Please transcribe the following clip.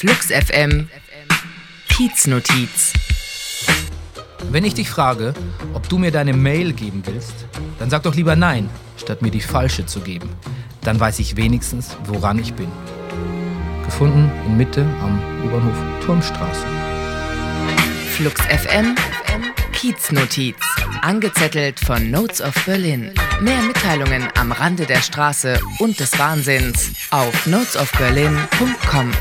Flux FM Kieznotiz. Wenn ich dich frage, ob du mir deine Mail geben willst, dann sag doch lieber nein, statt mir die falsche zu geben. Dann weiß ich wenigstens, woran ich bin. Gefunden in Mitte am U-Bahnhof Turmstraße. Flux FM Kieznotiz. Angezettelt von Notes of Berlin. Mehr Mitteilungen am Rande der Straße und des Wahnsinns auf notesofberlin.com.